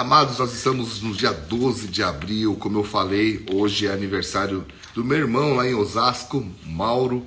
Amados, nós estamos no dia 12 de abril, como eu falei, hoje é aniversário do meu irmão lá em Osasco, Mauro.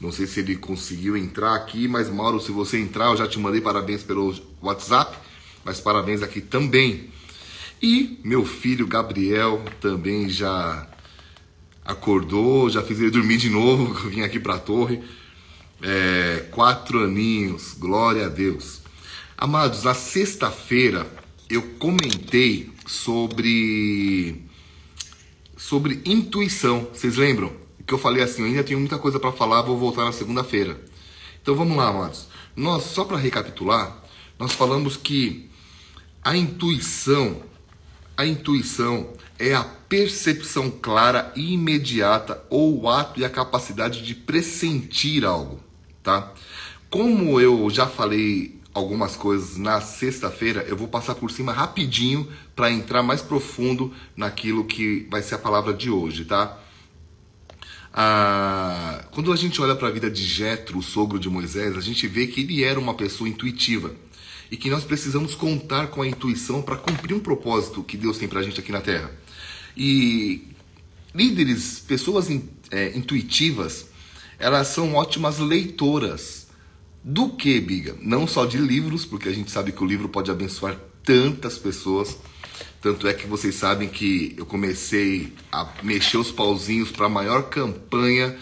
Não sei se ele conseguiu entrar aqui, mas Mauro, se você entrar, eu já te mandei parabéns pelo WhatsApp, mas parabéns aqui também. E meu filho Gabriel também já acordou, já fiz ele dormir de novo, vim aqui para a torre. É, quatro aninhos, glória a Deus. Amados, na sexta-feira eu comentei sobre sobre intuição. Vocês lembram? Que eu falei assim, eu ainda tenho muita coisa para falar, vou voltar na segunda-feira. Então vamos lá, amados. Nós só para recapitular, nós falamos que a intuição, a intuição é a percepção clara e imediata ou o ato e a capacidade de pressentir algo, tá? Como eu já falei algumas coisas na sexta-feira, eu vou passar por cima rapidinho para entrar mais profundo naquilo que vai ser a palavra de hoje, tá? Ah, quando a gente olha para a vida de Jetro, o sogro de Moisés, a gente vê que ele era uma pessoa intuitiva e que nós precisamos contar com a intuição para cumprir um propósito que Deus tem para a gente aqui na Terra. E líderes, pessoas é, intuitivas, elas são ótimas leitoras do que, Biga? Não só de livros, porque a gente sabe que o livro pode abençoar tantas pessoas. Tanto é que vocês sabem que eu comecei a mexer os pauzinhos para a maior campanha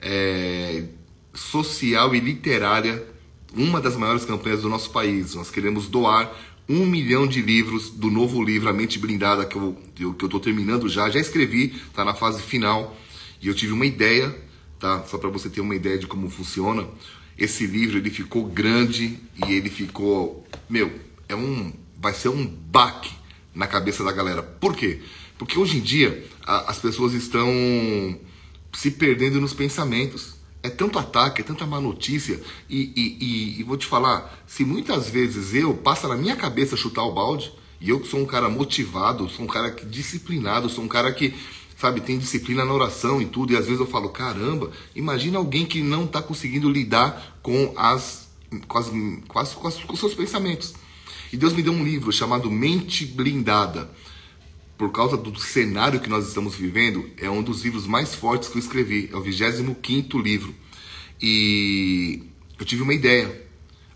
é, social e literária, uma das maiores campanhas do nosso país. Nós queremos doar um milhão de livros do novo livro A Mente Blindada, que eu estou terminando já. Já escrevi, está na fase final. E eu tive uma ideia, tá? Só para você ter uma ideia de como funciona. Esse livro ele ficou grande e ele ficou, meu, é um, vai ser um baque na cabeça da galera. Por quê? Porque hoje em dia a, as pessoas estão se perdendo nos pensamentos. É tanto ataque, é tanta má notícia. E, e, e, e, vou te falar, se muitas vezes eu passa na minha cabeça chutar o balde, e eu sou um cara motivado, sou um cara disciplinado, sou um cara que sabe, tem disciplina na oração e tudo, e às vezes eu falo, caramba, imagina alguém que não está conseguindo lidar com as, com, as, com, as, com, as, com os seus pensamentos. E Deus me deu um livro chamado Mente Blindada. Por causa do cenário que nós estamos vivendo, é um dos livros mais fortes que eu escrevi. É o 25 livro. E eu tive uma ideia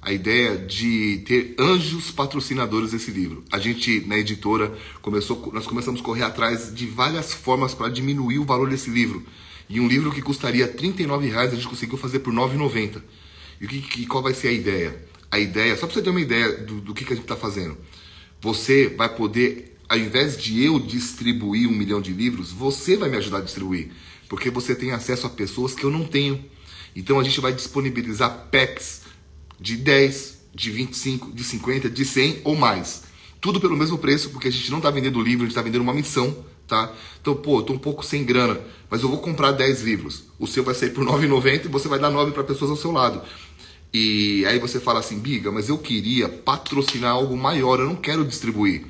a ideia de ter anjos patrocinadores desse livro. A gente, na editora, começou, nós começamos a correr atrás de várias formas para diminuir o valor desse livro. E um livro que custaria R$ reais a gente conseguiu fazer por R$ 9,90. E, que, qual vai ser a ideia? A ideia, só para você ter uma ideia do, do que, que a gente está fazendo. Você vai poder, ao invés de eu distribuir um milhão de livros, você vai me ajudar a distribuir. Porque você tem acesso a pessoas que eu não tenho. Então a gente vai disponibilizar packs de 10, de 25, de 50, de 100 ou mais. Tudo pelo mesmo preço, porque a gente não está vendendo livro, a gente está vendendo uma missão, tá? Então, pô, eu tô um pouco sem grana, mas eu vou comprar 10 livros. O seu vai sair por 9,90 e você vai dar 9 para pessoas ao seu lado. E aí você fala assim, Biga, mas eu queria patrocinar algo maior, eu não quero distribuir.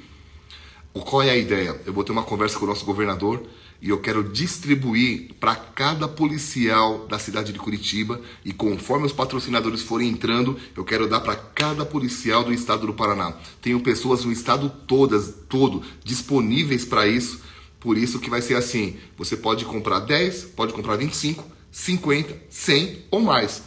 Qual é a ideia? Eu vou ter uma conversa com o nosso governador e eu quero distribuir para cada policial da cidade de Curitiba e conforme os patrocinadores forem entrando, eu quero dar para cada policial do estado do Paraná. Tenho pessoas no estado todas, todo disponíveis para isso. Por isso que vai ser assim, você pode comprar 10, pode comprar 25, 50, 100 ou mais.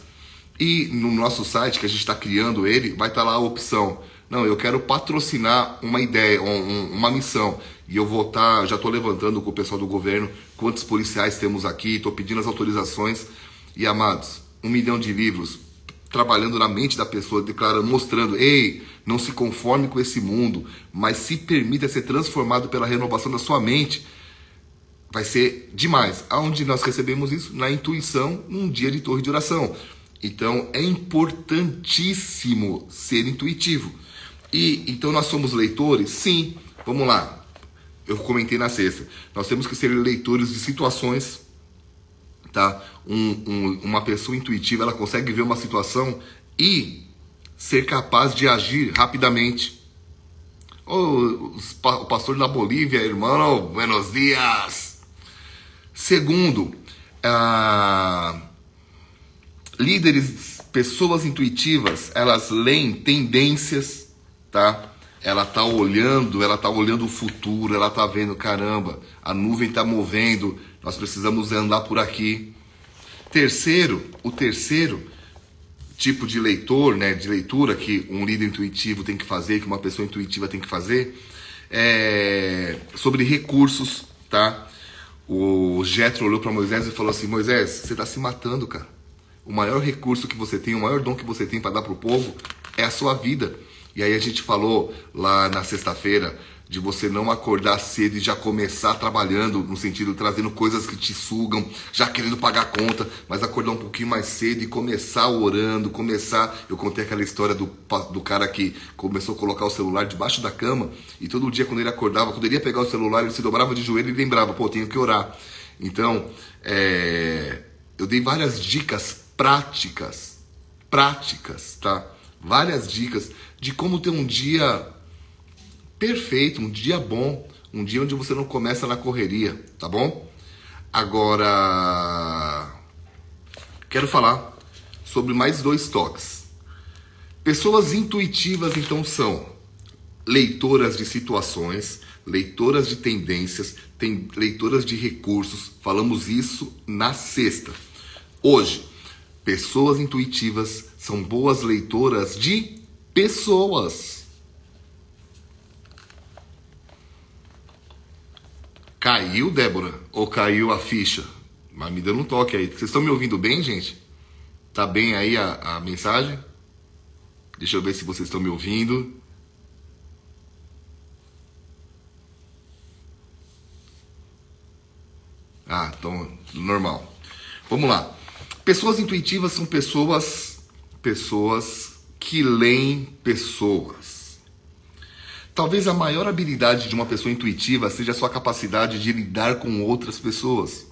E no nosso site que a gente está criando ele, vai estar tá lá a opção não, eu quero patrocinar uma ideia, um, uma missão. E eu vou estar, tá, já estou levantando com o pessoal do governo quantos policiais temos aqui, estou pedindo as autorizações. E amados, um milhão de livros trabalhando na mente da pessoa, declarando, mostrando, ei, não se conforme com esse mundo, mas se permita ser transformado pela renovação da sua mente. Vai ser demais. Aonde nós recebemos isso? Na intuição, num dia de torre de oração. Então é importantíssimo ser intuitivo. E então nós somos leitores? Sim. Vamos lá. Eu comentei na sexta. Nós temos que ser leitores de situações, tá? Um, um, uma pessoa intuitiva, ela consegue ver uma situação e ser capaz de agir rapidamente. O pastor da Bolívia, irmão, buenos dias. Segundo, ah, líderes, pessoas intuitivas, elas leem tendências, tá? ela tá olhando, ela tá olhando o futuro, ela tá vendo, caramba, a nuvem tá movendo, nós precisamos andar por aqui. Terceiro, o terceiro tipo de leitor, né, de leitura que um líder intuitivo tem que fazer, que uma pessoa intuitiva tem que fazer, é sobre recursos, tá? O Jetro olhou para Moisés e falou assim: Moisés, você está se matando, cara. O maior recurso que você tem, o maior dom que você tem para dar para o povo é a sua vida. E aí a gente falou lá na sexta-feira de você não acordar cedo e já começar trabalhando, no sentido trazendo coisas que te sugam, já querendo pagar conta, mas acordar um pouquinho mais cedo e começar orando, começar. Eu contei aquela história do, do cara que começou a colocar o celular debaixo da cama e todo dia quando ele acordava, quando ele ia pegar o celular, ele se dobrava de joelho e lembrava, pô, tenho que orar. Então, é, eu dei várias dicas práticas, práticas, tá? Várias dicas de como ter um dia perfeito, um dia bom, um dia onde você não começa na correria, tá bom? Agora, quero falar sobre mais dois toques. Pessoas intuitivas, então, são leitoras de situações, leitoras de tendências, tem leitoras de recursos. Falamos isso na sexta. Hoje, pessoas intuitivas são boas leitoras de pessoas. Caiu, Débora? Ou caiu a ficha? Mas me dando um toque aí. Vocês estão me ouvindo bem, gente? Tá bem aí a, a mensagem? Deixa eu ver se vocês estão me ouvindo. Ah, então, normal. Vamos lá. Pessoas intuitivas são pessoas pessoas que leem pessoas. Talvez a maior habilidade de uma pessoa intuitiva seja a sua capacidade de lidar com outras pessoas.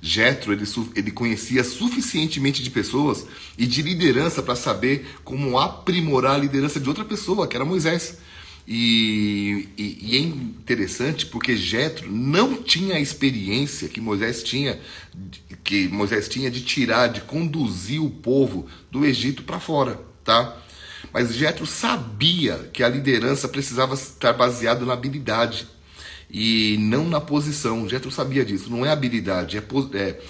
Jetro ele, ele conhecia suficientemente de pessoas e de liderança para saber como aprimorar a liderança de outra pessoa, que era Moisés. E, e, e, é interessante porque Jetro não tinha a experiência que Moisés tinha, que Moisés tinha de tirar, de conduzir o povo do Egito para fora, tá? Mas Jetro sabia que a liderança precisava estar baseada na habilidade e não na posição. Jetro sabia disso. Não é habilidade, é, é,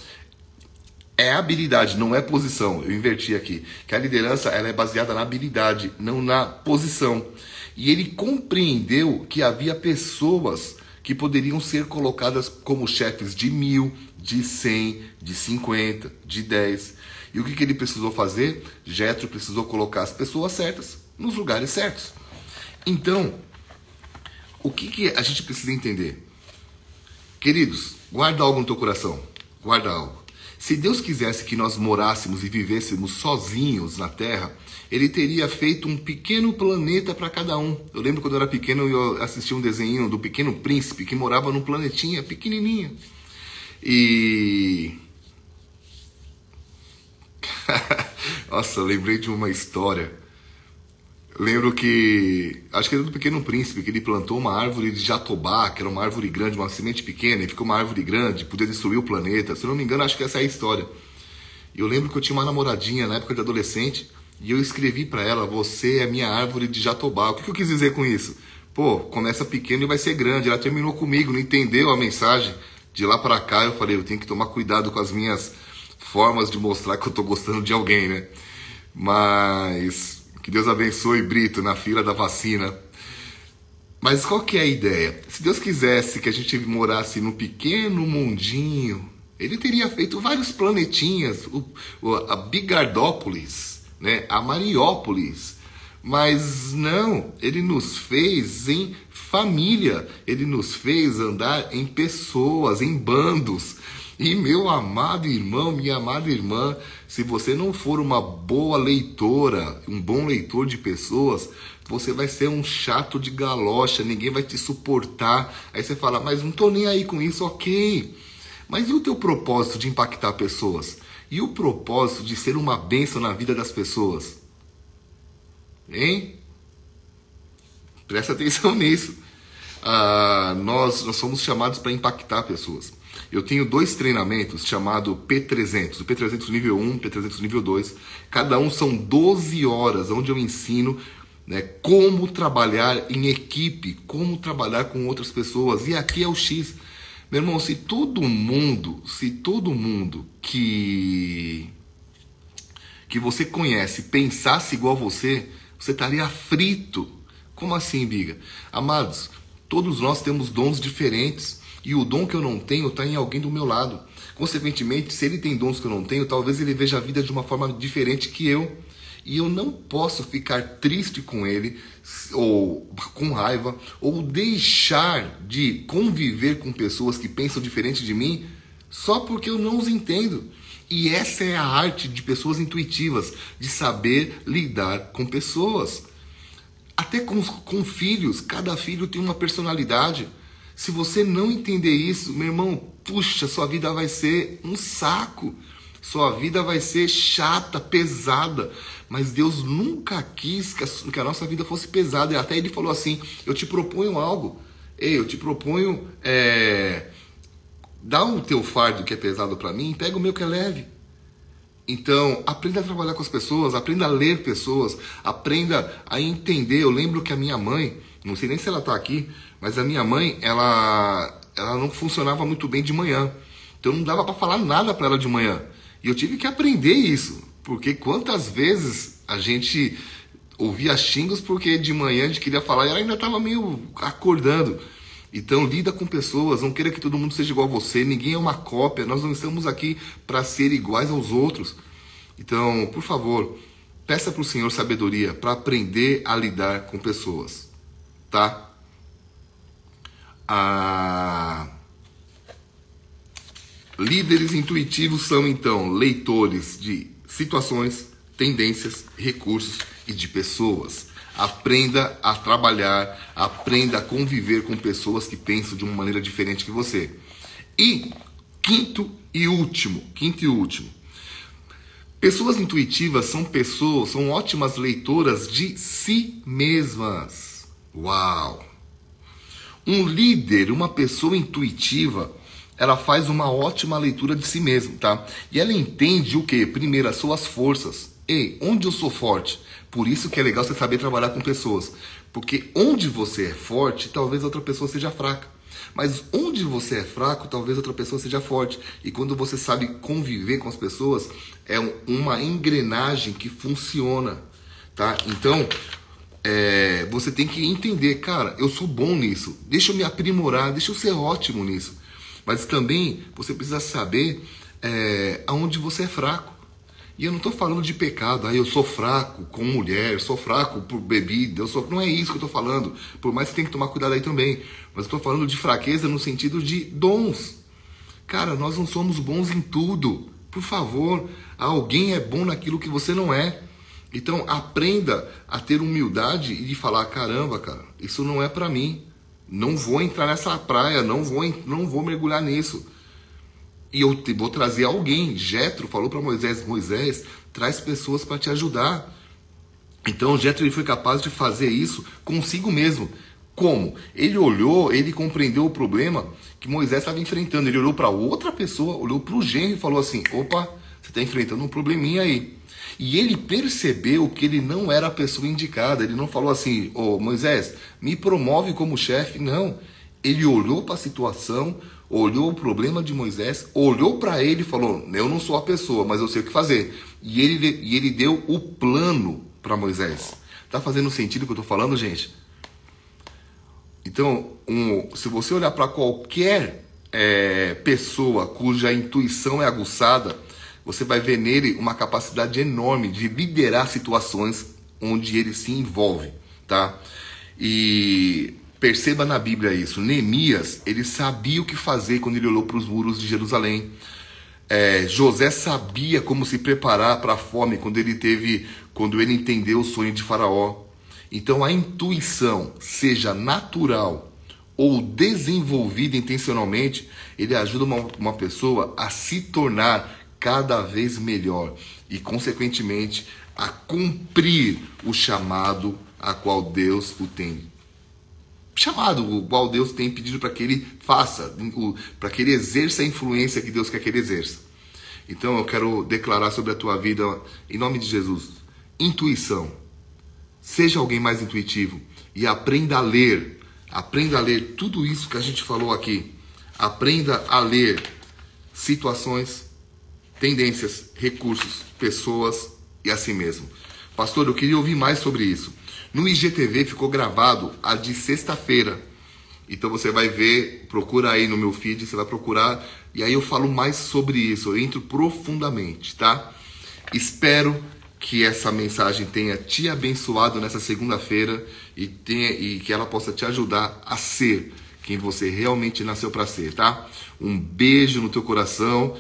é habilidade, não é posição. Eu inverti aqui. Que a liderança ela é baseada na habilidade, não na posição. E ele compreendeu que havia pessoas que poderiam ser colocadas como chefes de mil, de cem, de cinquenta, de dez. E o que, que ele precisou fazer? Jetro precisou colocar as pessoas certas nos lugares certos. Então, o que, que a gente precisa entender? Queridos, guarda algo no teu coração. Guarda algo. Se Deus quisesse que nós morássemos e vivêssemos sozinhos na Terra, Ele teria feito um pequeno planeta para cada um. Eu lembro quando eu era pequeno eu assisti um desenho do Pequeno Príncipe que morava num planetinha pequenininho. E Nossa, lembrei de uma história. Lembro que, acho que era do Pequeno Príncipe, que ele plantou uma árvore de jatobá, que era uma árvore grande, uma semente pequena, e ficou uma árvore grande, podia destruir o planeta. Se eu não me engano, acho que essa é a história. E eu lembro que eu tinha uma namoradinha na época de adolescente, e eu escrevi para ela: Você é minha árvore de jatobá. O que, eu quis dizer com isso? Pô, começa pequeno e vai ser grande. Ela terminou comigo, não entendeu a mensagem. De lá para cá eu falei: Eu tenho que tomar cuidado com as minhas formas de mostrar que eu tô gostando de alguém, né? Mas que Deus abençoe Brito na fila da vacina. Mas qual que é a ideia? Se Deus quisesse que a gente morasse num pequeno mundinho, ele teria feito vários planetinhas, a Bigardópolis, né? a Mariópolis. Mas não, ele nos fez em família, ele nos fez andar em pessoas, em bandos. E meu amado irmão, minha amada irmã, se você não for uma boa leitora, um bom leitor de pessoas, você vai ser um chato de galocha, ninguém vai te suportar. Aí você fala, mas não tô nem aí com isso, ok. Mas e o teu propósito de impactar pessoas? E o propósito de ser uma bênção na vida das pessoas? Hein? Presta atenção nisso. Ah, nós, nós somos chamados para impactar pessoas. Eu tenho dois treinamentos chamado P300, o P300 nível 1, P300 nível 2. Cada um são 12 horas onde eu ensino né? Como trabalhar em equipe, como trabalhar com outras pessoas. E aqui é o X. Meu irmão, se todo mundo, se todo mundo que que você conhece pensasse igual você, você estaria frito. Como assim, biga? Amados, todos nós temos dons diferentes e o dom que eu não tenho está em alguém do meu lado. Consequentemente, se ele tem dons que eu não tenho, talvez ele veja a vida de uma forma diferente que eu e eu não posso ficar triste com ele, ou com raiva, ou deixar de conviver com pessoas que pensam diferente de mim só porque eu não os entendo. E essa é a arte de pessoas intuitivas, de saber lidar com pessoas. Até com, com filhos, cada filho tem uma personalidade. Se você não entender isso, meu irmão, puxa, sua vida vai ser um saco. Sua vida vai ser chata, pesada. Mas Deus nunca quis que a, que a nossa vida fosse pesada. E até Ele falou assim: Eu te proponho algo. Ei, eu te proponho. É, dá o teu fardo que é pesado para mim, pega o meu que é leve. Então, aprenda a trabalhar com as pessoas, aprenda a ler pessoas, aprenda a entender. Eu lembro que a minha mãe, não sei nem se ela está aqui, mas a minha mãe, ela, ela não funcionava muito bem de manhã. Então não dava para falar nada para ela de manhã. E eu tive que aprender isso. Porque quantas vezes a gente ouvia xingos porque de manhã a gente queria falar e ela ainda estava meio acordando. Então lida com pessoas, não queira que todo mundo seja igual a você, ninguém é uma cópia, nós não estamos aqui para ser iguais aos outros. Então, por favor, peça para o Senhor sabedoria para aprender a lidar com pessoas, tá? Ah... Líderes intuitivos são então leitores de situações, tendências, recursos e de pessoas. Aprenda a trabalhar, aprenda a conviver com pessoas que pensam de uma maneira diferente que você. E quinto e último, quinto e último. Pessoas intuitivas são pessoas, são ótimas leitoras de si mesmas. Uau! Um líder, uma pessoa intuitiva, ela faz uma ótima leitura de si mesmo, tá? E ela entende o que? Primeiro, as suas forças. Ei, onde eu sou forte? Por isso que é legal você saber trabalhar com pessoas. Porque onde você é forte, talvez outra pessoa seja fraca. Mas onde você é fraco, talvez outra pessoa seja forte. E quando você sabe conviver com as pessoas, é uma engrenagem que funciona, tá? Então, é, você tem que entender, cara, eu sou bom nisso. Deixa eu me aprimorar, deixa eu ser ótimo nisso. Mas também você precisa saber é, aonde você é fraco. E eu não estou falando de pecado, aí eu sou fraco com mulher, eu sou fraco por bebida, eu sou. Não é isso que eu estou falando. Por mais que você tenha que tomar cuidado aí também. Mas estou falando de fraqueza no sentido de dons. Cara, nós não somos bons em tudo. Por favor, alguém é bom naquilo que você não é. Então aprenda a ter humildade e de falar: caramba, cara, isso não é para mim. Não vou entrar nessa praia, não vou, não vou mergulhar nisso. E eu te, vou trazer alguém. Jetro falou para Moisés: Moisés, traz pessoas para te ajudar. Então Jetro ele foi capaz de fazer isso consigo mesmo. Como? Ele olhou, ele compreendeu o problema que Moisés estava enfrentando. Ele olhou para outra pessoa, olhou para o genro e falou assim: opa, você está enfrentando um probleminha aí. E ele percebeu que ele não era a pessoa indicada. Ele não falou assim, ô oh, Moisés, me promove como chefe. Não. Ele olhou para a situação, olhou o problema de Moisés, olhou para ele e falou: Eu não sou a pessoa, mas eu sei o que fazer. E ele, e ele deu o plano para Moisés. Tá fazendo sentido o que eu estou falando, gente? Então, um, se você olhar para qualquer é, pessoa cuja intuição é aguçada, você vai ver nele uma capacidade enorme de liderar situações onde ele se envolve, tá? E perceba na Bíblia isso. Neemias, ele sabia o que fazer quando ele olhou para os muros de Jerusalém. É, José sabia como se preparar para a fome quando ele teve, quando ele entendeu o sonho de Faraó. Então a intuição, seja natural ou desenvolvida intencionalmente, ele ajuda uma, uma pessoa a se tornar cada vez melhor e, consequentemente, a cumprir o chamado a qual Deus o tem chamado, o qual Deus tem pedido para que ele faça, para que ele exerça a influência que Deus quer que ele exerça. Então eu quero declarar sobre a tua vida, em nome de Jesus, intuição. Seja alguém mais intuitivo e aprenda a ler. Aprenda a ler tudo isso que a gente falou aqui. Aprenda a ler situações, tendências, recursos, pessoas e assim mesmo. Pastor, eu queria ouvir mais sobre isso. No IGTV ficou gravado a de sexta-feira. Então você vai ver, procura aí no meu feed, você vai procurar e aí eu falo mais sobre isso, eu entro profundamente, tá? Espero que essa mensagem tenha te abençoado nessa segunda-feira e, tenha, e que ela possa te ajudar a ser quem você realmente nasceu para ser, tá? Um beijo no teu coração,